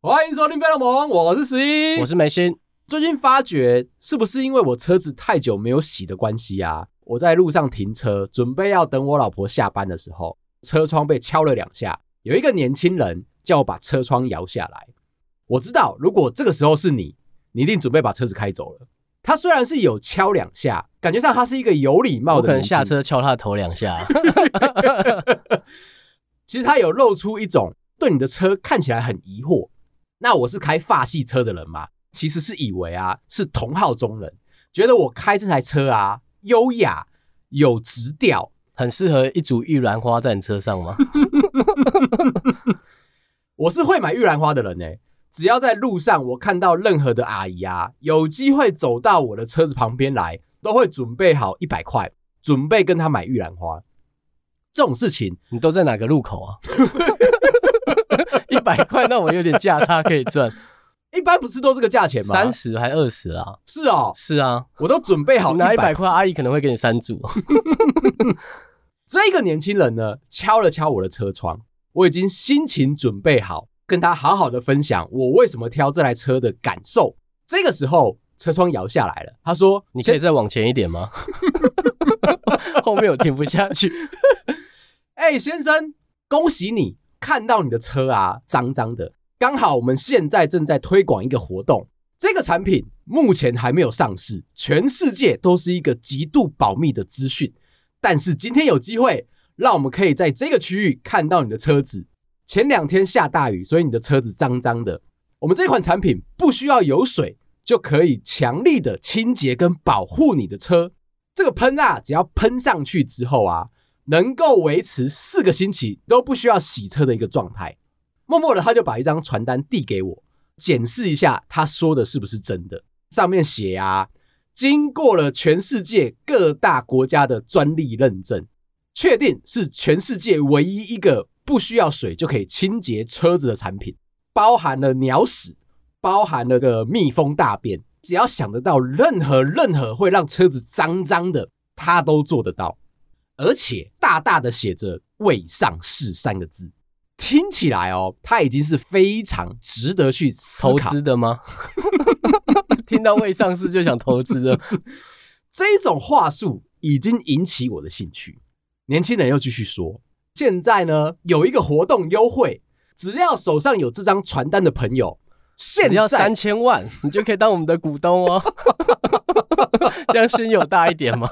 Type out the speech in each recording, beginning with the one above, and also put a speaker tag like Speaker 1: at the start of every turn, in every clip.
Speaker 1: 欢迎收听《飞龙盟》，我是十一，
Speaker 2: 我是梅心。
Speaker 1: 最近发觉，是不是因为我车子太久没有洗的关系啊？我在路上停车，准备要等我老婆下班的时候，车窗被敲了两下。有一个年轻人叫我把车窗摇下来。我知道，如果这个时候是你，你一定准备把车子开走了。他虽然是有敲两下，感觉上他是一个有礼貌的，
Speaker 2: 我可能下车敲他的头两下。
Speaker 1: 其实他有露出一种对你的车看起来很疑惑。那我是开法系车的人嘛，其实是以为啊是同号中人，觉得我开这台车啊优雅有直调，
Speaker 2: 很适合一组玉兰花在你车上吗？
Speaker 1: 我是会买玉兰花的人呢、欸，只要在路上我看到任何的阿姨啊，有机会走到我的车子旁边来，都会准备好一百块，准备跟她买玉兰花。这种事情
Speaker 2: 你都在哪个路口啊？一百块，那我有点价差可以赚。
Speaker 1: 一般不是都这个价钱吗？
Speaker 2: 三十还二十啊？
Speaker 1: 是哦，
Speaker 2: 是啊，
Speaker 1: 我都准备好
Speaker 2: 拿一百块，阿姨可能会给你三组。
Speaker 1: 这个年轻人呢，敲了敲我的车窗，我已经心情准备好跟他好好的分享我为什么挑这台车的感受。这个时候，车窗摇下来了，他说：“
Speaker 2: 你可以再往前一点吗？后面我听不下去。”
Speaker 1: 哎，先生，恭喜你！看到你的车啊，脏脏的。刚好我们现在正在推广一个活动，这个产品目前还没有上市，全世界都是一个极度保密的资讯。但是今天有机会，让我们可以在这个区域看到你的车子。前两天下大雨，所以你的车子脏脏的。我们这款产品不需要有水，就可以强力的清洁跟保护你的车。这个喷蜡只要喷上去之后啊。能够维持四个星期都不需要洗车的一个状态，默默的他就把一张传单递给我，检视一下他说的是不是真的。上面写啊，经过了全世界各大国家的专利认证，确定是全世界唯一一个不需要水就可以清洁车子的产品，包含了鸟屎，包含了个蜜蜂大便，只要想得到任何任何会让车子脏脏的，他都做得到。而且大大的写着“未上市”三个字，听起来哦，它已经是非常值得去
Speaker 2: 投资的吗？听到“未上市”就想投资了，
Speaker 1: 这种话术已经引起我的兴趣。年轻人又继续说：“现在呢，有一个活动优惠，只要手上有这张传单的朋友，现在
Speaker 2: 要三千万，你就可以当我们的股东哦。这样心有大一点吗？”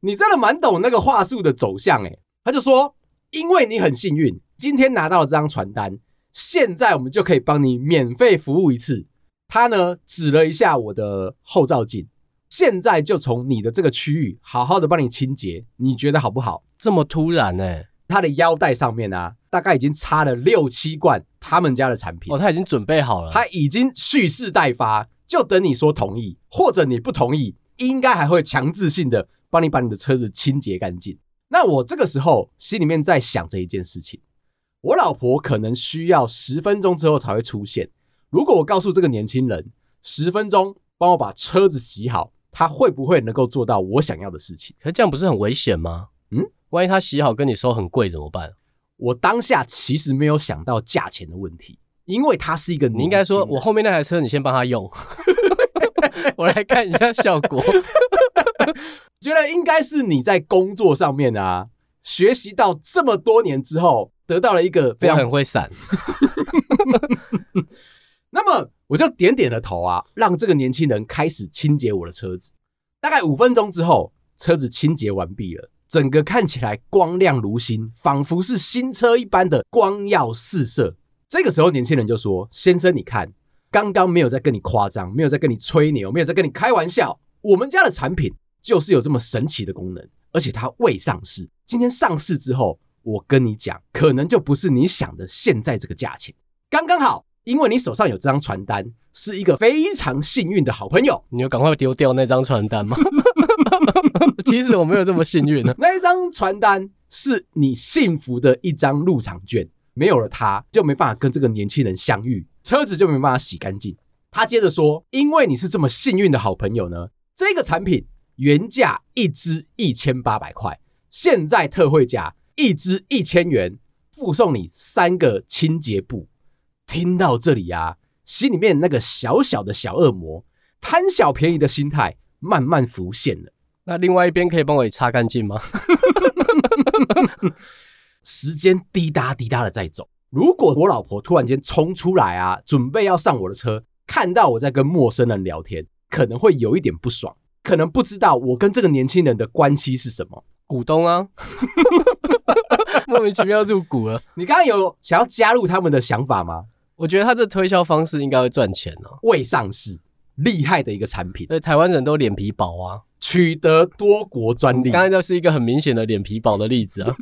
Speaker 1: 你真的蛮懂那个话术的走向诶，他就说，因为你很幸运，今天拿到了这张传单，现在我们就可以帮你免费服务一次。他呢指了一下我的后照镜，现在就从你的这个区域好好的帮你清洁，你觉得好不好？
Speaker 2: 这么突然呢？
Speaker 1: 他的腰带上面啊，大概已经插了六七罐他们家的产品
Speaker 2: 哦，他已经准备好了，
Speaker 1: 他已经蓄势待发，就等你说同意或者你不同意，应该还会强制性的。帮你把你的车子清洁干净。那我这个时候心里面在想这一件事情，我老婆可能需要十分钟之后才会出现。如果我告诉这个年轻人十分钟帮我把车子洗好，他会不会能够做到我想要的事情？
Speaker 2: 可是这样不是很危险吗？嗯，万一他洗好跟你收很贵怎么办？
Speaker 1: 我当下其实没有想到价钱的问题，因为他是一个，
Speaker 2: 你应该说我后面那台车你先帮他用，我来看一下效果。
Speaker 1: 觉得应该是你在工作上面啊，学习到这么多年之后，得到了一个非常
Speaker 2: 很会闪。
Speaker 1: 那么我就点点了头啊，让这个年轻人开始清洁我的车子。大概五分钟之后，车子清洁完毕了，整个看起来光亮如新，仿佛是新车一般的光耀四射。这个时候，年轻人就说：“先生，你看，刚刚没有在跟你夸张，没有在跟你吹牛，没有在跟你开玩笑，我们家的产品。”就是有这么神奇的功能，而且它未上市。今天上市之后，我跟你讲，可能就不是你想的现在这个价钱，刚刚好。因为你手上有这张传单，是一个非常幸运的好朋友。
Speaker 2: 你有赶快丢掉那张传单吗？其实我没有这么幸运呢。
Speaker 1: 那一张传单是你幸福的一张入场券，没有了它，就没办法跟这个年轻人相遇，车子就没办法洗干净。他接着说：“因为你是这么幸运的好朋友呢，这个产品原价一支一千八百块，现在特惠价一支一千元，附送你三个清洁布。”听到这里呀，心里面那个小小的小恶魔贪小便宜的心态慢慢浮现了。
Speaker 2: 那另外一边可以帮我擦干净吗？
Speaker 1: 时间滴答滴答的在走，如果我老婆突然间冲出来啊，准备要上我的车。看到我在跟陌生人聊天，可能会有一点不爽，可能不知道我跟这个年轻人的关系是什么。
Speaker 2: 股东啊，莫名其妙入股了。
Speaker 1: 你刚刚有想要加入他们的想法吗？
Speaker 2: 我觉得他这推销方式应该会赚钱哦。
Speaker 1: 未上市，厉害的一个产品。
Speaker 2: 对，台湾人都脸皮薄啊，
Speaker 1: 取得多国专利。
Speaker 2: 刚才就是一个很明显的脸皮薄的例子啊。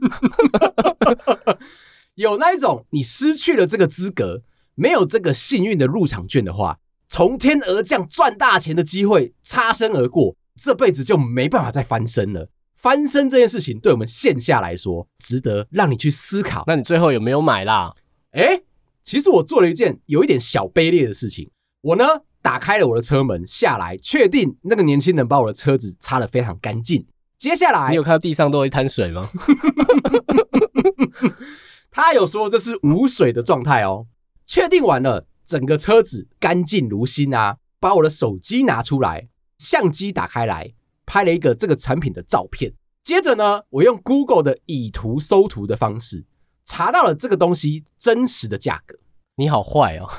Speaker 1: 有那一种，你失去了这个资格。没有这个幸运的入场券的话，从天而降赚大钱的机会擦身而过，这辈子就没办法再翻身了。翻身这件事情，对我们线下来说，值得让你去思考。
Speaker 2: 那你最后有没有买啦？
Speaker 1: 诶，其实我做了一件有一点小卑劣的事情。我呢，打开了我的车门下来，确定那个年轻人把我的车子擦得非常干净。接下来，
Speaker 2: 你有看到地上都有一滩水吗？
Speaker 1: 他有说这是无水的状态哦。确定完了，整个车子干净如新啊！把我的手机拿出来，相机打开来，拍了一个这个产品的照片。接着呢，我用 Google 的以图搜图的方式，查到了这个东西真实的价格。
Speaker 2: 你好坏哦！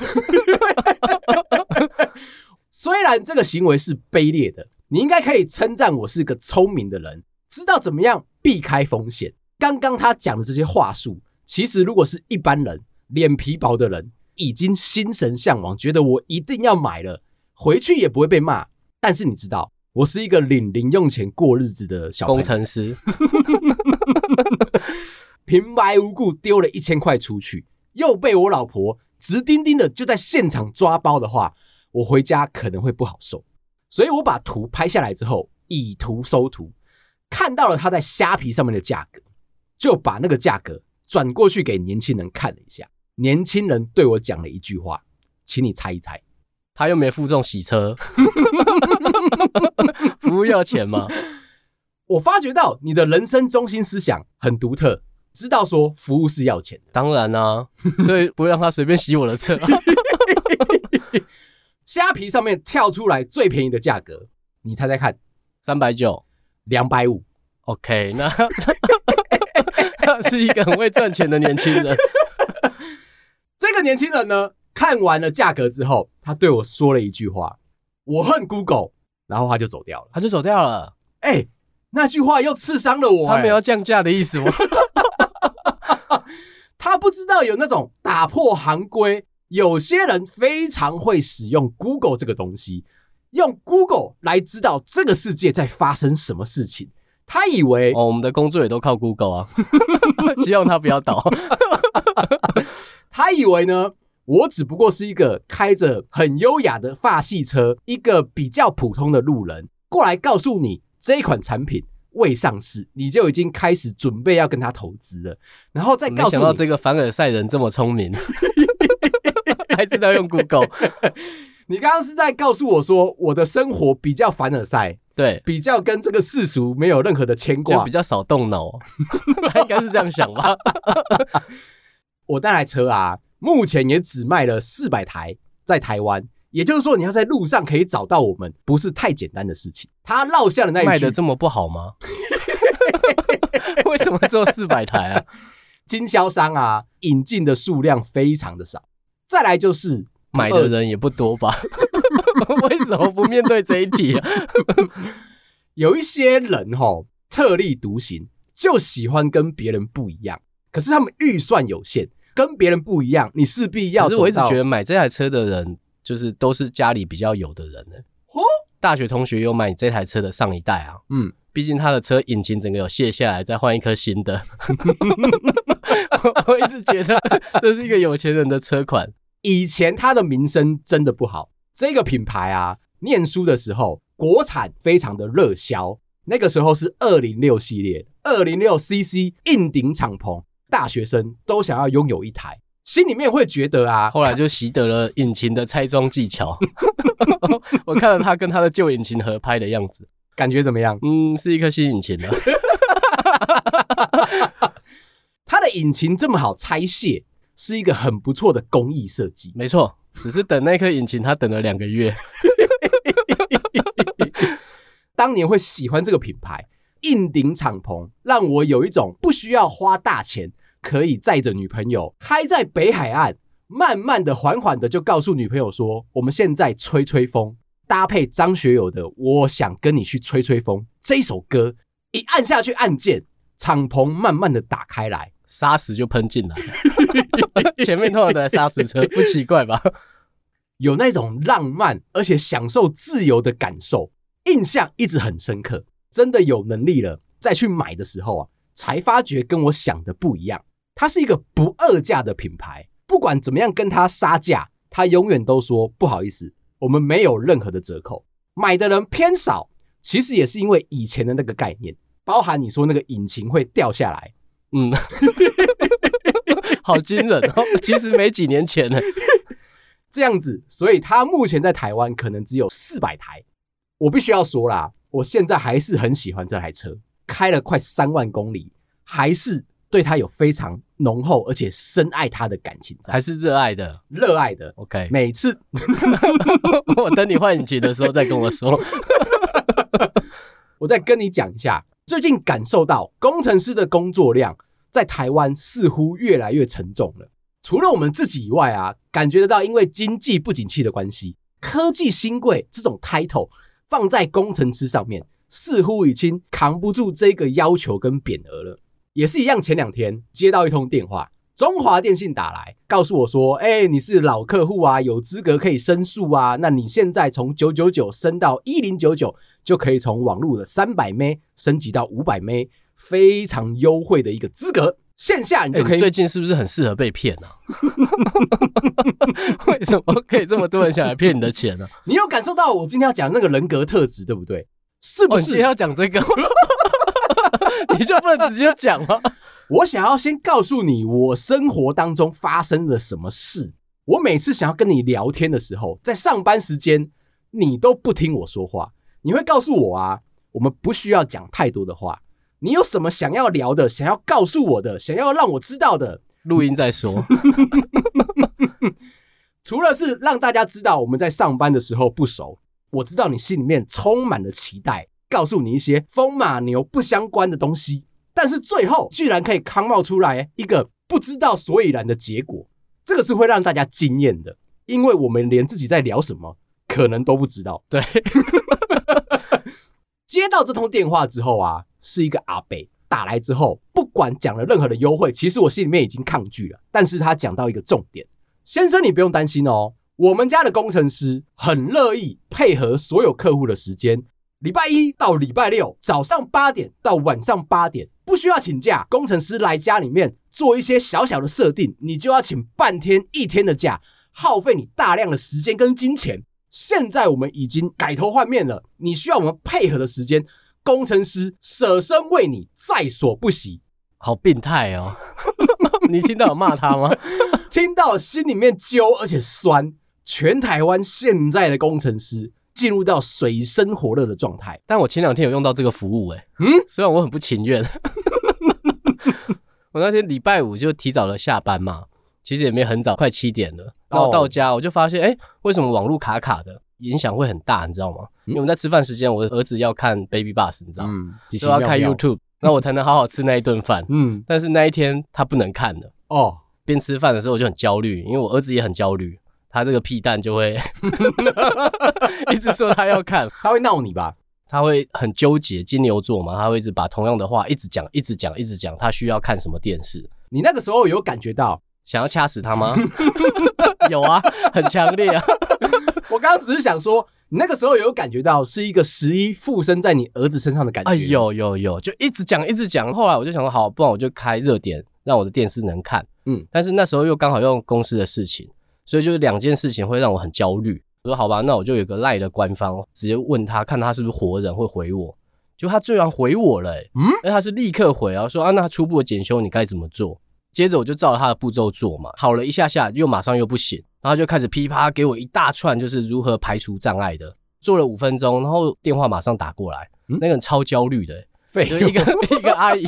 Speaker 1: 虽然这个行为是卑劣的，你应该可以称赞我是个聪明的人，知道怎么样避开风险。刚刚他讲的这些话术，其实如果是一般人，脸皮薄的人。已经心神向往，觉得我一定要买了，回去也不会被骂。但是你知道，我是一个领零用钱过日子的小
Speaker 2: 工程师，
Speaker 1: 平白无故丢了一千块出去，又被我老婆直盯盯的就在现场抓包的话，我回家可能会不好受。所以我把图拍下来之后，以图搜图，看到了他在虾皮上面的价格，就把那个价格转过去给年轻人看了一下。年轻人对我讲了一句话，请你猜一猜，
Speaker 2: 他又没负重洗车，服务要钱吗？
Speaker 1: 我发觉到你的人生中心思想很独特，知道说服务是要钱的，
Speaker 2: 当然啊，所以不会让他随便洗我的车。
Speaker 1: 虾皮上面跳出来最便宜的价格，你猜猜看，
Speaker 2: 三百九，
Speaker 1: 两百五。
Speaker 2: OK，那他是一个很会赚钱的年轻人。
Speaker 1: 这个年轻人呢，看完了价格之后，他对我说了一句话：“我恨 Google。”然后他就走掉了，
Speaker 2: 他就走掉了。
Speaker 1: 哎，那句话又刺伤了我。
Speaker 2: 他没有降价的意思吗？
Speaker 1: 他不知道有那种打破行规，有些人非常会使用 Google 这个东西，用 Google 来知道这个世界在发生什么事情。他以为
Speaker 2: 哦，我们的工作也都靠 Google 啊，希望他不要倒。
Speaker 1: 他以为呢，我只不过是一个开着很优雅的法系车，一个比较普通的路人，过来告诉你这一款产品未上市，你就已经开始准备要跟他投资了，然后再告诉你，
Speaker 2: 没想到这个凡尔赛人这么聪明，还知道用 Google。
Speaker 1: 你刚刚是在告诉我说，我的生活比较凡尔赛，
Speaker 2: 对，
Speaker 1: 比较跟这个世俗没有任何的牵挂，
Speaker 2: 就比较少动脑，他 应该是这样想吧。
Speaker 1: 我那台车啊，目前也只卖了四百台，在台湾，也就是说，你要在路上可以找到我们，不是太简单的事情。他落下的那一句
Speaker 2: 卖的这么不好吗？为什么只有四百台啊？
Speaker 1: 经销商啊，引进的数量非常的少。再来就是
Speaker 2: 买的人也不多吧？为什么不面对这一题啊？
Speaker 1: 有一些人哦，特立独行，就喜欢跟别人不一样，可是他们预算有限。跟别人不一样，你势必要。可
Speaker 2: 是我一直觉得买这台车的人，就是都是家里比较有的人呢。哦，大学同学有买你这台车的上一代啊。嗯，毕竟他的车引擎整个有卸下来，再换一颗新的。我一直觉得这是一个有钱人的车款。
Speaker 1: 以前他的名声真的不好，这个品牌啊，念书的时候国产非常的热销。那个时候是二零六系列，二零六 CC 硬顶敞篷。大学生都想要拥有一台，心里面会觉得啊，
Speaker 2: 后来就习得了引擎的拆装技巧。我看了他跟他的旧引擎合拍的样子，
Speaker 1: 感觉怎么样？
Speaker 2: 嗯，是一颗新引擎了。
Speaker 1: 他的引擎这么好拆卸，是一个很不错的工艺设计。
Speaker 2: 没错，只是等那颗引擎，他等了两个月。
Speaker 1: 当年会喜欢这个品牌，硬顶敞篷，让我有一种不需要花大钱，可以载着女朋友嗨在北海岸，慢慢的、缓缓的就告诉女朋友说：“我们现在吹吹风。”搭配张学友的《我想跟你去吹吹风》这首歌，一按下去按键，敞篷慢慢的打开来，
Speaker 2: 沙石就喷进来。前面通常都在沙石车，不奇怪吧？
Speaker 1: 有那种浪漫而且享受自由的感受。印象一直很深刻，真的有能力了再去买的时候啊，才发觉跟我想的不一样。它是一个不二价的品牌，不管怎么样跟他杀价，他永远都说不好意思，我们没有任何的折扣。买的人偏少，其实也是因为以前的那个概念，包含你说那个引擎会掉下来，
Speaker 2: 嗯，好惊人哦。其实没几年前呢，
Speaker 1: 这样子，所以它目前在台湾可能只有四百台。我必须要说啦，我现在还是很喜欢这台车，开了快三万公里，还是对它有非常浓厚而且深爱他的感情在，
Speaker 2: 还是热爱的，
Speaker 1: 热爱的。
Speaker 2: OK，
Speaker 1: 每次
Speaker 2: 我等你换引擎的时候再跟我说，
Speaker 1: 我再跟你讲一下，最近感受到工程师的工作量在台湾似乎越来越沉重了。除了我们自己以外啊，感觉得到因为经济不景气的关系，科技新贵这种 title。放在工程师上面，似乎已经扛不住这个要求跟匾额了。也是一样，前两天接到一通电话，中华电信打来，告诉我说：“哎，你是老客户啊，有资格可以申诉啊。那你现在从九九九升到一零九九，就可以从网络的三百 M 升级到五百 M，非常优惠的一个资格。”线下你就可以。
Speaker 2: 欸、最近是不是很适合被骗呢、啊？为什么可以这么多人想来骗你的钱呢、啊？
Speaker 1: 你有感受到我今天要讲那个人格特质，对不对？是不是？
Speaker 2: 哦、今天要讲这个，你就不能直接讲吗？
Speaker 1: 我想要先告诉你，我生活当中发生了什么事。我每次想要跟你聊天的时候，在上班时间，你都不听我说话。你会告诉我啊，我们不需要讲太多的话。你有什么想要聊的，想要告诉我的，想要让我知道的，
Speaker 2: 录音再说。
Speaker 1: 除了是让大家知道我们在上班的时候不熟，我知道你心里面充满了期待，告诉你一些风马牛不相关的东西，但是最后居然可以康冒出来一个不知道所以然的结果，这个是会让大家惊艳的，因为我们连自己在聊什么可能都不知道。
Speaker 2: 对，
Speaker 1: 接到这通电话之后啊。是一个阿北打来之后，不管讲了任何的优惠，其实我心里面已经抗拒了。但是他讲到一个重点，先生你不用担心哦，我们家的工程师很乐意配合所有客户的时间，礼拜一到礼拜六早上八点到晚上八点不需要请假，工程师来家里面做一些小小的设定，你就要请半天一天的假，耗费你大量的时间跟金钱。现在我们已经改头换面了，你需要我们配合的时间。工程师舍身为你，在所不惜，
Speaker 2: 好变态哦！你听到有骂他吗？
Speaker 1: 听到心里面揪，而且酸。全台湾现在的工程师进入到水深火热的状态。
Speaker 2: 但我前两天有用到这个服务，诶嗯，虽然我很不情愿。我那天礼拜五就提早了下班嘛，其实也没很早，快七点了。然后到家我就发现，哎，为什么网络卡卡的？影响会很大，你知道吗？因为我们在吃饭时间，我的儿子要看 Baby Bus，你知道吗？嗯，都要看 YouTube，那我才能好好吃那一顿饭。嗯，但是那一天他不能看的哦。边吃饭的时候我就很焦虑，因为我儿子也很焦虑，他这个屁蛋就会 一直说他要看，
Speaker 1: 他会闹你吧？
Speaker 2: 他会很纠结，金牛座嘛，他会一直把同样的话一直讲，一直讲，一直讲，他需要看什么电视？
Speaker 1: 你那个时候有感觉到
Speaker 2: 想要掐死他吗？有啊，很强烈啊。
Speaker 1: 我刚刚只是想说，你那个时候有感觉到是一个十一附身在你儿子身上的感觉？哎，
Speaker 2: 有有有，就一直讲一直讲。后来我就想说，好，不然我就开热点，让我的电视能看。嗯，但是那时候又刚好用公司的事情，所以就是两件事情会让我很焦虑。我说好吧，那我就有个赖的官方，直接问他，看他是不是活人会回我。就他居然回我了，欸，嗯，而他是立刻回啊，说啊，那初步的检修你该怎么做？接着我就照着他的步骤做嘛，好了一下下，又马上又不行，然后就开始噼啪给我一大串，就是如何排除障碍的。做了五分钟，然后电话马上打过来，嗯、那个人超焦虑的、欸，就一个 一个阿姨，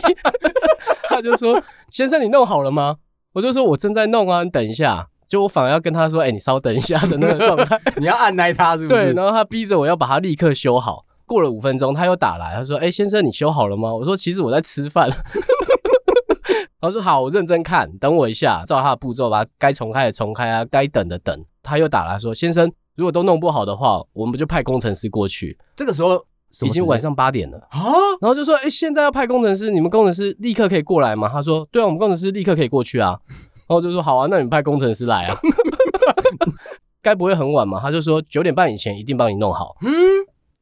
Speaker 2: 他就说：“先生，你弄好了吗？”我就说：“我正在弄啊，你等一下。”就我反而要跟他说：“哎、欸，你稍等一下的那个状态，
Speaker 1: 你要按耐他是不是？”
Speaker 2: 对，然后他逼着我要把它立刻修好。过了五分钟，他又打来，他说：“哎、欸，先生，你修好了吗？”我说：“其实我在吃饭。” 他说：“好，我认真看，等我一下，照他的步骤把该重开的重开啊，该等的等。”他又打来说：“先生。”如果都弄不好的话，我们就派工程师过去。
Speaker 1: 这个时候
Speaker 2: 已经晚上八点了啊，然后就说：“哎、欸，现在要派工程师，你们工程师立刻可以过来吗？”他说：“对啊，我们工程师立刻可以过去啊。”然后就说：“好啊，那你派工程师来啊。”该不会很晚嘛？他就说：“九点半以前一定帮你弄好。”嗯，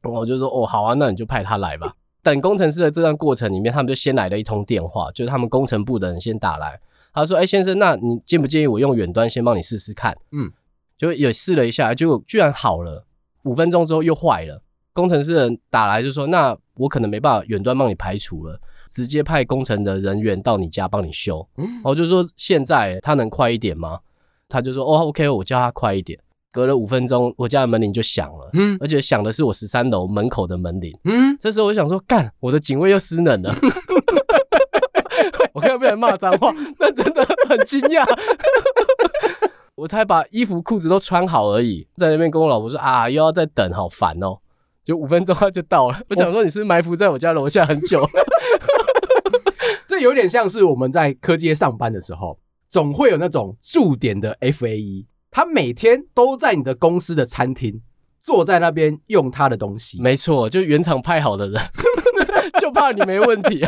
Speaker 2: 然后我就说：“哦，好啊，那你就派他来吧。”等工程师的这段过程里面，他们就先来了一通电话，就是他们工程部的人先打来，他说：“哎、欸，先生，那你介不介意我用远端先帮你试试看？”嗯。就也试了一下，结果居然好了。五分钟之后又坏了。工程师人打来就说：“那我可能没办法远端帮你排除了，直接派工程的人员到你家帮你修。”嗯，然后就说：“现在他能快一点吗？”他就说：“哦，OK，我叫他快一点。”隔了五分钟，我家的门铃就响了。嗯，而且响的是我十三楼门口的门铃。嗯，这时候我就想说：“干，我的警卫又失能了。”我看到被人骂脏话，那真的很惊讶。我才把衣服裤子都穿好而已，在那边跟我老婆说啊，又要再等，好烦哦、喔！就五分钟他就到了。我想说你是埋伏在我家楼下很久，
Speaker 1: 这有点像是我们在科街上班的时候，总会有那种驻点的 FAE，他每天都在你的公司的餐厅坐在那边用他的东西。
Speaker 2: 没错，就原厂派好的人，就怕你没问题。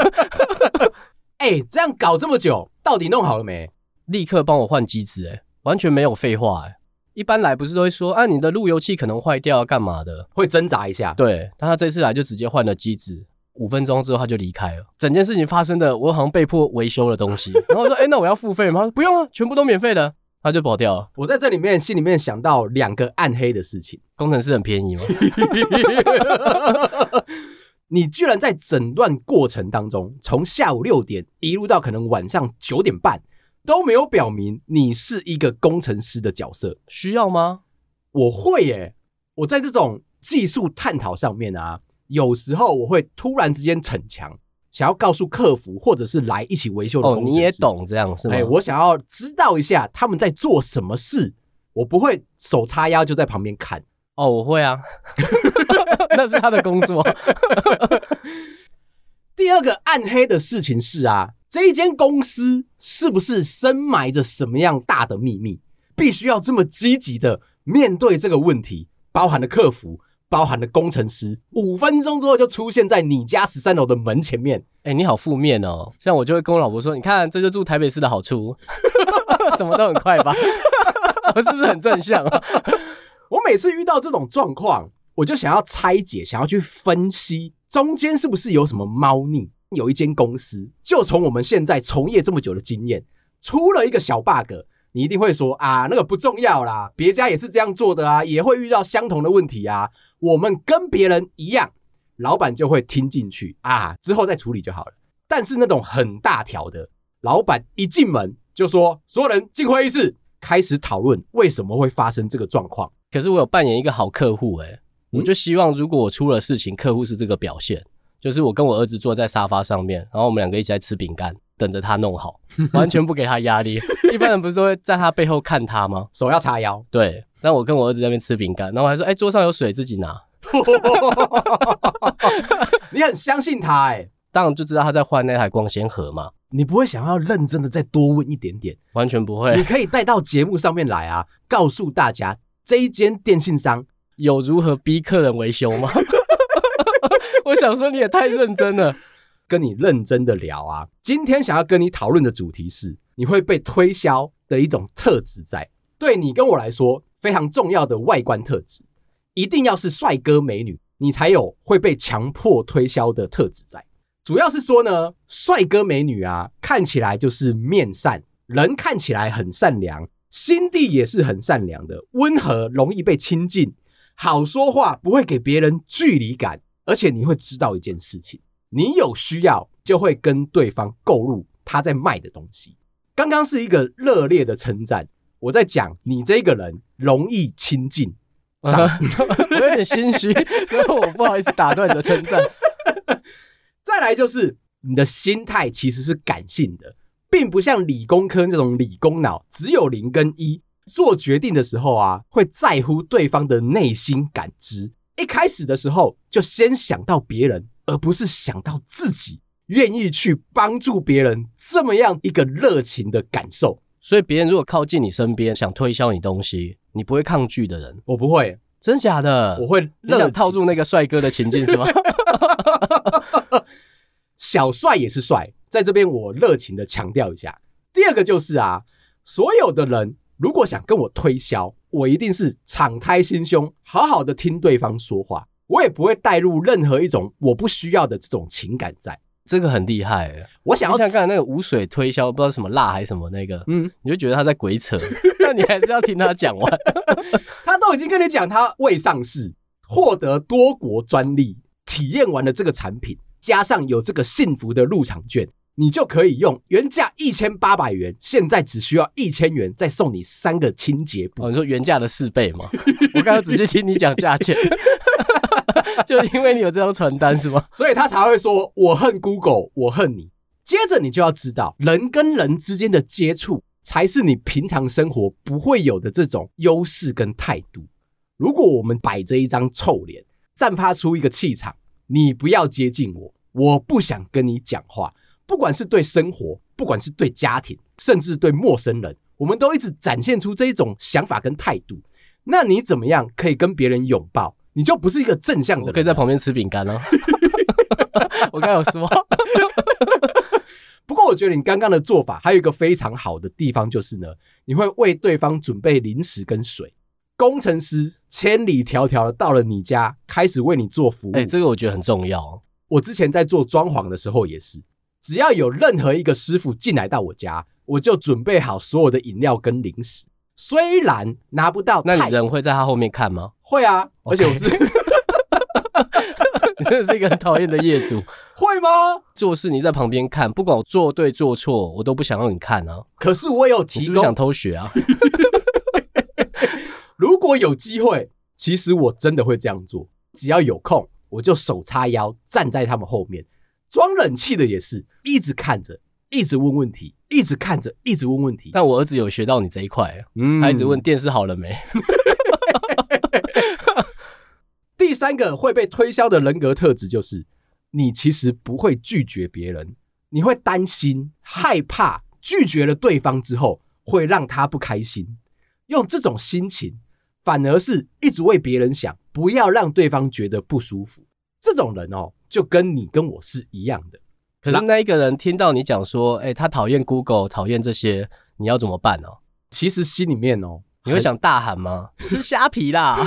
Speaker 1: 哎、欸，这样搞这么久，到底弄好了没？
Speaker 2: 立刻帮我换机子、欸，哎。完全没有废话哎，一般来不是都会说啊，你的路由器可能坏掉，干嘛的？
Speaker 1: 会挣扎一下。
Speaker 2: 对，但他这次来就直接换了机子，五分钟之后他就离开了。整件事情发生的，我好像被迫维修了东西。然后我说，哎、欸，那我要付费吗？他说不用啊，全部都免费的。他就跑掉了。
Speaker 1: 我在这里面心里面想到两个暗黑的事情：
Speaker 2: 工程师很便宜吗？
Speaker 1: 你居然在诊断过程当中，从下午六点一路到可能晚上九点半。都没有表明你是一个工程师的角色，
Speaker 2: 需要吗？
Speaker 1: 我会耶，我在这种技术探讨上面啊，有时候我会突然之间逞强，想要告诉客服或者是来一起维修的。
Speaker 2: 哦，你也懂这样是吗？
Speaker 1: 哎，我想要知道一下他们在做什么事，我不会手叉腰就在旁边看。
Speaker 2: 哦，我会啊，那是他的工作。
Speaker 1: 第二个暗黑的事情是啊。这一间公司是不是深埋着什么样大的秘密？必须要这么积极的面对这个问题，包含了客服，包含了工程师，五分钟之后就出现在你家十三楼的门前面。
Speaker 2: 哎，你好负面哦！像我就会跟我老婆说：“你看，这就住台北市的好处，什么都很快吧？我是不是很正向啊？”
Speaker 1: 我每次遇到这种状况，我就想要拆解，想要去分析中间是不是有什么猫腻。有一间公司，就从我们现在从业这么久的经验，出了一个小 bug，你一定会说啊，那个不重要啦，别家也是这样做的啊，也会遇到相同的问题啊，我们跟别人一样，老板就会听进去啊，之后再处理就好了。但是那种很大条的，老板一进门就说，所有人进会议室，开始讨论为什么会发生这个状况。
Speaker 2: 可是我有扮演一个好客户，诶，我就希望如果我出了事情，客户是这个表现。就是我跟我儿子坐在沙发上面，然后我们两个一起在吃饼干，等着他弄好，完全不给他压力。一般人不是都会在他背后看他吗？
Speaker 1: 手要叉腰。
Speaker 2: 对，但我跟我儿子在那边吃饼干，然后我还说：“哎、欸，桌上有水，自己拿。”
Speaker 1: 你很相信他哎、欸？
Speaker 2: 当然就知道他在换那台光纤盒嘛。
Speaker 1: 你不会想要认真的再多问一点点？
Speaker 2: 完全不会。
Speaker 1: 你可以带到节目上面来啊，告诉大家这一间电信商
Speaker 2: 有如何逼客人维修吗？我想说你也太认真了，
Speaker 1: 跟你认真的聊啊。今天想要跟你讨论的主题是，你会被推销的一种特质，在对你跟我来说非常重要的外观特质，一定要是帅哥美女，你才有会被强迫推销的特质在。主要是说呢，帅哥美女啊，看起来就是面善，人看起来很善良，心地也是很善良的，温和，容易被亲近，好说话，不会给别人距离感。而且你会知道一件事情，你有需要就会跟对方购入他在卖的东西，刚刚是一个热烈的称赞，我在讲你这个人容易亲近，
Speaker 2: 我有点心虚，所以我不好意思打断你的称赞。
Speaker 1: 再来就是你的心态其实是感性的，并不像理工科这种理工脑，只有零跟一，做决定的时候啊，会在乎对方的内心感知。一开始的时候就先想到别人，而不是想到自己。愿意去帮助别人，这么样一个热情的感受，
Speaker 2: 所以别人如果靠近你身边，想推销你东西，你不会抗拒的人。
Speaker 1: 我不会，
Speaker 2: 真假的？
Speaker 1: 我会。
Speaker 2: 你想套住那个帅哥的情境是吗？
Speaker 1: 小帅也是帅，在这边我热情的强调一下。第二个就是啊，所有的人如果想跟我推销，我一定是敞开心胸，好好的听对方说话，我也不会带入任何一种我不需要的这种情感在。
Speaker 2: 这个很厉害，
Speaker 1: 我想要
Speaker 2: 像刚才那个无水推销，不知道什么辣还是什么那个，嗯，你就觉得他在鬼扯，那你还是要听他讲完。
Speaker 1: 他都已经跟你讲，他未上市，获得多国专利，体验完了这个产品，加上有这个幸福的入场券，你就可以用原价一千八百元，现在只需要一千元，再送你三个清洁布。
Speaker 2: 哦，你说原价的四倍吗？我刚刚仔细听你讲价钱。就因为你有这张传单是吗？
Speaker 1: 所以他才会说我恨 Google，我恨你。接着你就要知道，人跟人之间的接触才是你平常生活不会有的这种优势跟态度。如果我们摆着一张臭脸，散发出一个气场，你不要接近我，我不想跟你讲话。不管是对生活，不管是对家庭，甚至对陌生人，我们都一直展现出这一种想法跟态度。那你怎么样可以跟别人拥抱？你就不是一个正向的人，
Speaker 2: 我可以在旁边吃饼干哦。我刚有说，
Speaker 1: 不过我觉得你刚刚的做法还有一个非常好的地方，就是呢，你会为对方准备零食跟水。工程师千里迢迢的到了你家，开始为你做服务。
Speaker 2: 哎，这个我觉得很重要。
Speaker 1: 我之前在做装潢的时候也是，只要有任何一个师傅进来到我家，我就准备好所有的饮料跟零食。虽然拿不到，
Speaker 2: 那你人会在他后面看吗？
Speaker 1: 会啊，而且我是，
Speaker 2: 你真的是一个很讨厌的业主。
Speaker 1: 会吗？
Speaker 2: 做事你在旁边看，不管我做对做错，我都不想让你看啊。
Speaker 1: 可是我有提供，
Speaker 2: 你是不是想偷学啊？
Speaker 1: 如果有机会，其实我真的会这样做。只要有空，我就手叉腰站在他们后面，装冷气的也是一直看着。一直问问题，一直看着，一直问问题。
Speaker 2: 但我儿子有学到你这一块，嗯，他一直问电视好了没。
Speaker 1: 第三个会被推销的人格特质就是，你其实不会拒绝别人，你会担心、害怕拒绝了对方之后会让他不开心，用这种心情，反而是一直为别人想，不要让对方觉得不舒服。这种人哦，就跟你跟我是一样的。
Speaker 2: 可是那一个人听到你讲说，哎、欸，他讨厌 Google，讨厌这些，你要怎么办呢？
Speaker 1: 其实心里面哦，
Speaker 2: 你会想大喊吗？是虾皮啦！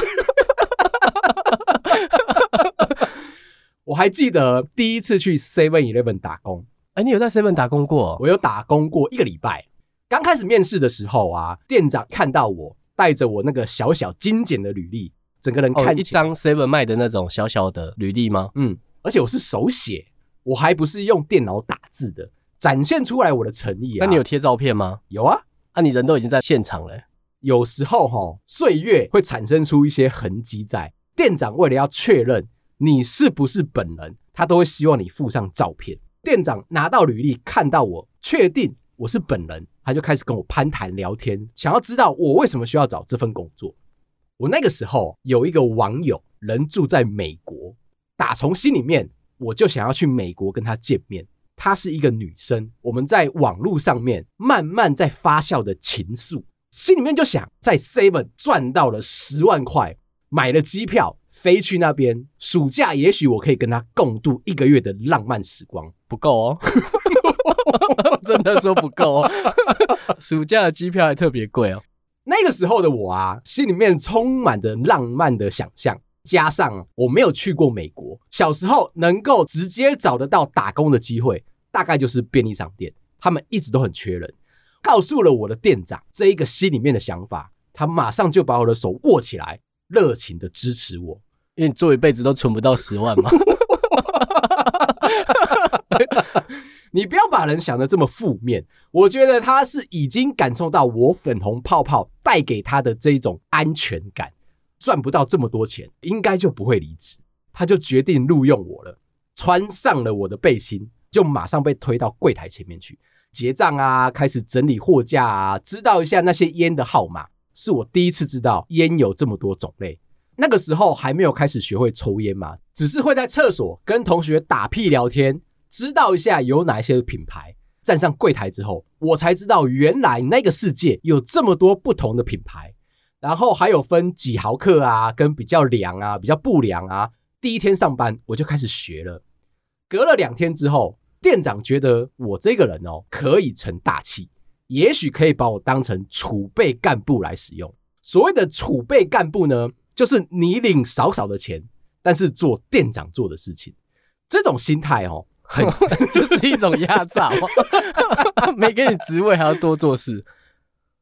Speaker 1: 我还记得第一次去 Seven Eleven 打工，
Speaker 2: 哎、欸，你有在 Seven 打工过？
Speaker 1: 我有打工过一个礼拜。刚开始面试的时候啊，店长看到我带着我那个小小精简的履历，整个人看、哦、
Speaker 2: 一张 Seven 卖的那种小小的履历吗？
Speaker 1: 嗯，而且我是手写。我还不是用电脑打字的，展现出来我的诚意啊！
Speaker 2: 那你有贴照片吗？
Speaker 1: 有啊，
Speaker 2: 啊，你人都已经在现场了。
Speaker 1: 有时候齁，岁月会产生出一些痕迹在。店长为了要确认你是不是本人，他都会希望你附上照片。店长拿到履历，看到我，确定我是本人，他就开始跟我攀谈聊天，想要知道我为什么需要找这份工作。我那个时候有一个网友，人住在美国，打从心里面。我就想要去美国跟她见面。她是一个女生，我们在网络上面慢慢在发酵的情愫，心里面就想在 Seven 赚到了十万块，买了机票飞去那边。暑假也许我可以跟她共度一个月的浪漫时光，
Speaker 2: 不够哦，真的说不够哦。暑假的机票还特别贵哦。
Speaker 1: 那个时候的我啊，心里面充满着浪漫的想象。加上我没有去过美国，小时候能够直接找得到打工的机会，大概就是便利商店，他们一直都很缺人。告诉了我的店长这一个心里面的想法，他马上就把我的手握起来，热情的支持我。
Speaker 2: 因为你做一辈子都存不到十万嘛。
Speaker 1: 你不要把人想的这么负面，我觉得他是已经感受到我粉红泡泡带给他的这种安全感，赚不到这么多钱，应该就不会离职，他就决定录用我了。穿上了我的背心，就马上被推到柜台前面去结账啊，开始整理货架啊，知道一下那些烟的号码。是我第一次知道烟有这么多种类。那个时候还没有开始学会抽烟嘛，只是会在厕所跟同学打屁聊天，知道一下有哪一些品牌。站上柜台之后，我才知道原来那个世界有这么多不同的品牌，然后还有分几毫克啊，跟比较凉啊，比较不凉啊。第一天上班我就开始学了。隔了两天之后，店长觉得我这个人哦可以成大器，也许可以把我当成储备干部来使用。所谓的储备干部呢，就是你领少少的钱，但是做店长做的事情。这种心态哦，很
Speaker 2: 就是一种压榨，没给你职位还要多做事。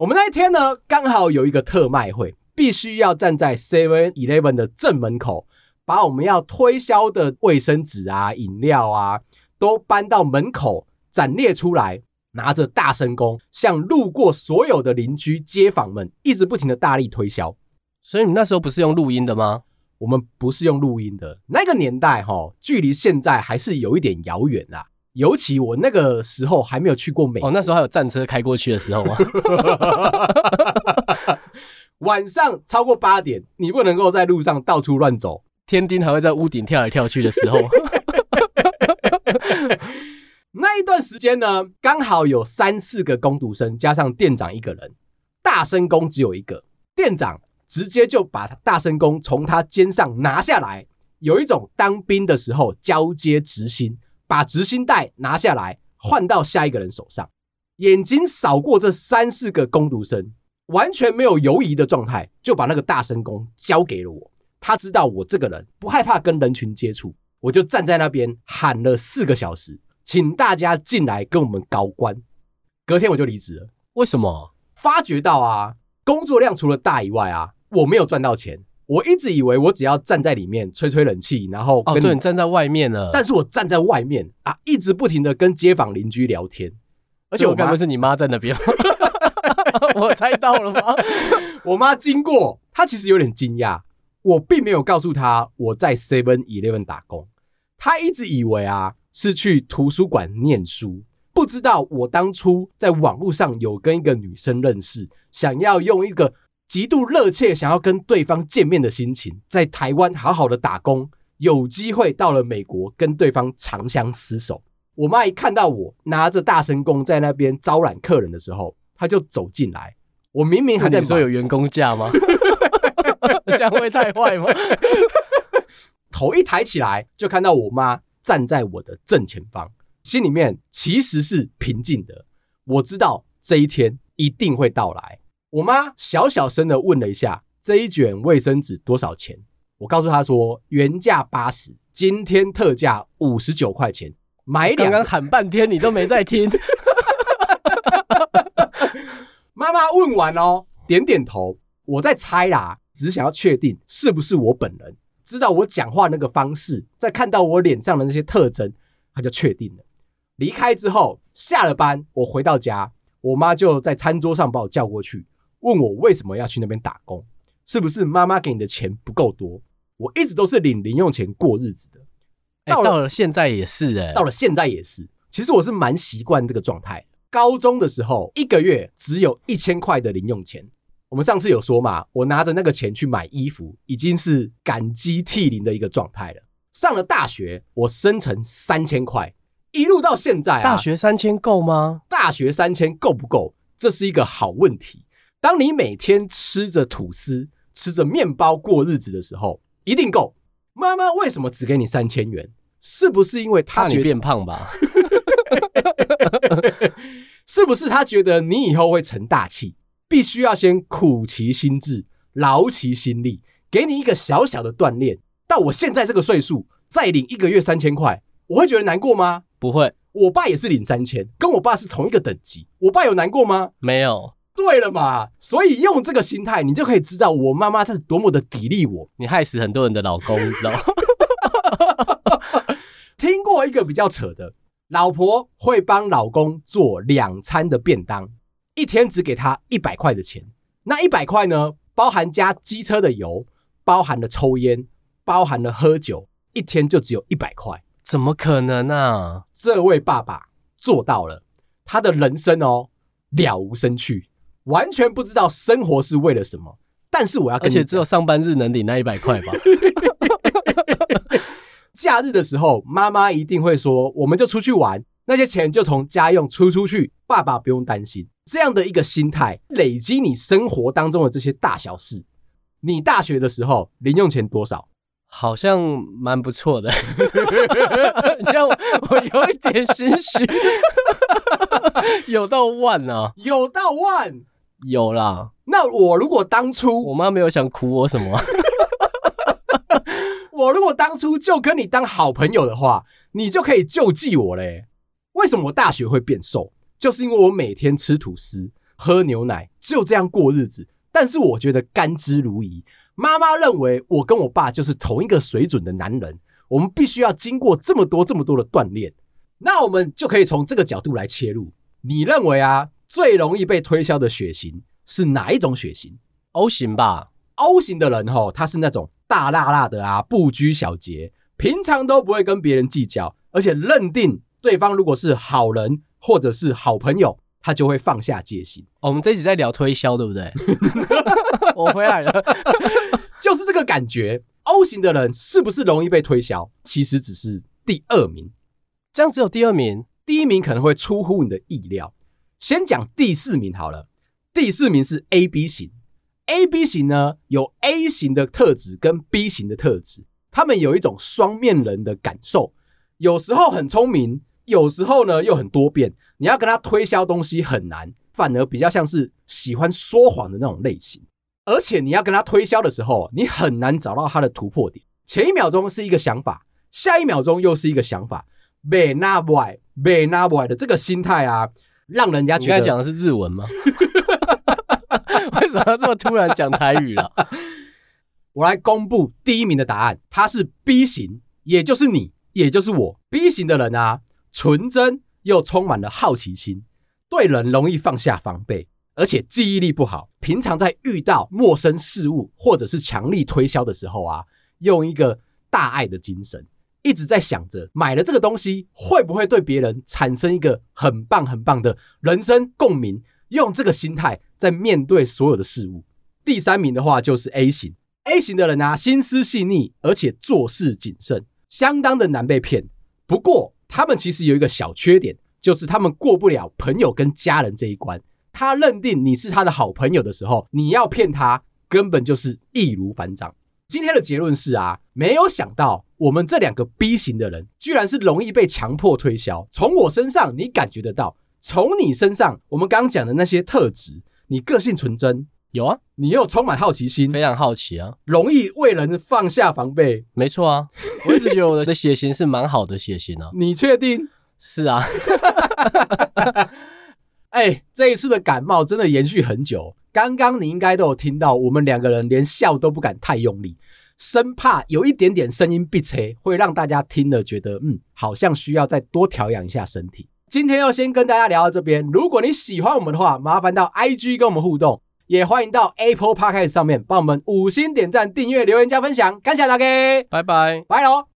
Speaker 1: 我们那一天呢，刚好有一个特卖会，必须要站在 Seven Eleven 的正门口。把我们要推销的卫生纸啊、饮料啊，都搬到门口展列出来，拿着大声公，向路过所有的邻居、街坊们，一直不停的大力推销。
Speaker 2: 所以你那时候不是用录音的吗？
Speaker 1: 我们不是用录音的，那个年代哈，距离现在还是有一点遥远啦。尤其我那个时候还没有去过美国，
Speaker 2: 哦，那时候还有战车开过去的时候吗？
Speaker 1: 晚上超过八点，你不能够在路上到处乱走。
Speaker 2: 天丁还会在屋顶跳来跳去的时候，
Speaker 1: 那一段时间呢，刚好有三四个工读生加上店长一个人，大声公只有一个，店长直接就把大声公从他肩上拿下来，有一种当兵的时候交接执行，把执行带拿下来换到下一个人手上，眼睛扫过这三四个工读生，完全没有犹疑的状态，就把那个大声公交给了我。他知道我这个人不害怕跟人群接触，我就站在那边喊了四个小时，请大家进来跟我们搞官。隔天我就离职了。
Speaker 2: 为什么？
Speaker 1: 发觉到啊，工作量除了大以外啊，我没有赚到钱。我一直以为我只要站在里面吹吹冷气，然后跟
Speaker 2: 哦，对，你站在外面了。
Speaker 1: 但是我站在外面啊，一直不停的跟街坊邻居聊天，而且我
Speaker 2: 刚不是你妈在那边？我猜到了吗？
Speaker 1: 我妈经过，她其实有点惊讶。我并没有告诉她我在 Seven Eleven 打工，她一直以为啊是去图书馆念书，不知道我当初在网络上有跟一个女生认识，想要用一个极度热切想要跟对方见面的心情，在台湾好好的打工，有机会到了美国跟对方长相厮守。我妈一看到我拿着大声公在那边招揽客人的时候，她就走进来。我明明还在
Speaker 2: 说有员工价吗？这样会太坏吗？
Speaker 1: 头一抬起来，就看到我妈站在我的正前方，心里面其实是平静的。我知道这一天一定会到来。我妈小小声的问了一下：“这一卷卫生纸多少钱？”我告诉她说：“原价八十，今天特价五十九块钱。”买两，刚刚
Speaker 2: 喊半天你都没在听。
Speaker 1: 妈妈问完哦，点点头。我在猜啦。只是想要确定是不是我本人，知道我讲话那个方式，再看到我脸上的那些特征，他就确定了。离开之后，下了班，我回到家，我妈就在餐桌上把我叫过去，问我为什么要去那边打工，是不是妈妈给你的钱不够多？我一直都是领零用钱过日子的，
Speaker 2: 到到了现在也是哎，
Speaker 1: 到了现在也是。其实我是蛮习惯这个状态。高中的时候，一个月只有一千块的零用钱。我们上次有说嘛，我拿着那个钱去买衣服，已经是感激涕零的一个状态了。上了大学，我生成三千块，一路到现在啊。
Speaker 2: 大学三千够吗？
Speaker 1: 大学三千够不够？这是一个好问题。当你每天吃着吐司、吃着面包过日子的时候，一定够。妈妈为什么只给你三千元？是不是因为她觉得
Speaker 2: 怕你变胖吧？
Speaker 1: 是不是她觉得你以后会成大器？必须要先苦其心志，劳其心力，给你一个小小的锻炼。到我现在这个岁数，再领一个月三千块，我会觉得难过吗？
Speaker 2: 不会。
Speaker 1: 我爸也是领三千，跟我爸是同一个等级。我爸有难过吗？
Speaker 2: 没有。
Speaker 1: 对了嘛，所以用这个心态，你就可以知道我妈妈是多么的砥砺我。
Speaker 2: 你害死很多人的老公，你知道吗？
Speaker 1: 听过一个比较扯的，老婆会帮老公做两餐的便当，一天只给他一百块的钱。那一百块呢，包含加机车的油，包含了抽烟，包含了喝酒，一天就只有一百块。
Speaker 2: 怎么可能啊？
Speaker 1: 这位爸爸做到了，他的人生哦了无生趣，完全不知道生活是为了什么。但是我要
Speaker 2: 而且只有上班日能领那一百块吧。
Speaker 1: 假日的时候，妈妈一定会说：“我们就出去玩，那些钱就从家用出出去，爸爸不用担心。”这样的一个心态，累积你生活当中的这些大小事。你大学的时候零用钱多少？
Speaker 2: 好像蛮不错的，这样，我有一点心虚，有到万啊，
Speaker 1: 有到万。
Speaker 2: 有啦，
Speaker 1: 那我如果当初
Speaker 2: 我妈没有想苦我什么，
Speaker 1: 我如果当初就跟你当好朋友的话，你就可以救济我嘞。为什么我大学会变瘦？就是因为我每天吃吐司、喝牛奶，就这样过日子。但是我觉得甘之如饴。妈妈认为我跟我爸就是同一个水准的男人，我们必须要经过这么多这么多的锻炼。那我们就可以从这个角度来切入。你认为啊？最容易被推销的血型是哪一种血型
Speaker 2: ？O 型吧。
Speaker 1: O 型的人吼，他是那种大辣辣的啊，不拘小节，平常都不会跟别人计较，而且认定对方如果是好人或者是好朋友，他就会放下戒心。
Speaker 2: 哦，我们这一集在聊推销，对不对？我回来了，
Speaker 1: 就是这个感觉。O 型的人是不是容易被推销？其实只是第二名，
Speaker 2: 这样只有第二名，
Speaker 1: 第一名可能会出乎你的意料。先讲第四名好了，第四名是 AB 型。AB 型呢，有 A 型的特质跟 B 型的特质，他们有一种双面人的感受，有时候很聪明，有时候呢又很多变。你要跟他推销东西很难，反而比较像是喜欢说谎的那种类型。而且你要跟他推销的时候，你很难找到他的突破点。前一秒钟是一个想法，下一秒钟又是一个想法，被那不爱，被那不爱的这个心态啊。让人家觉得
Speaker 2: 你刚讲的是日文吗？为什么要这么突然讲台语了？
Speaker 1: 我来公布第一名的答案，他是 B 型，也就是你，也就是我。B 型的人啊，纯真又充满了好奇心，对人容易放下防备，而且记忆力不好。平常在遇到陌生事物或者是强力推销的时候啊，用一个大爱的精神。一直在想着买了这个东西会不会对别人产生一个很棒很棒的人生共鸣，用这个心态在面对所有的事物。第三名的话就是 A 型，A 型的人啊，心思细腻，而且做事谨慎，相当的难被骗。不过他们其实有一个小缺点，就是他们过不了朋友跟家人这一关。他认定你是他的好朋友的时候，你要骗他，根本就是易如反掌。今天的结论是啊，没有想到我们这两个 B 型的人，居然是容易被强迫推销。从我身上你感觉得到，从你身上我们刚刚讲的那些特质，你个性纯真，
Speaker 2: 有啊，
Speaker 1: 你又充满好奇心，
Speaker 2: 非常好奇啊，
Speaker 1: 容易为人放下防备，
Speaker 2: 没错啊，我一直觉得我的血型是蛮好的血型啊，
Speaker 1: 你确定？
Speaker 2: 是啊，
Speaker 1: 哎，这一次的感冒真的延续很久。刚刚你应该都有听到，我们两个人连笑都不敢太用力，生怕有一点点声音闭塞，会让大家听了觉得嗯，好像需要再多调养一下身体。今天要先跟大家聊到这边，如果你喜欢我们的话，麻烦到 IG 跟我们互动，也欢迎到 Apple Podcast 上面帮我们五星点赞、订阅、留言、加分享，感谢大家，
Speaker 2: 拜拜，
Speaker 1: 拜喽。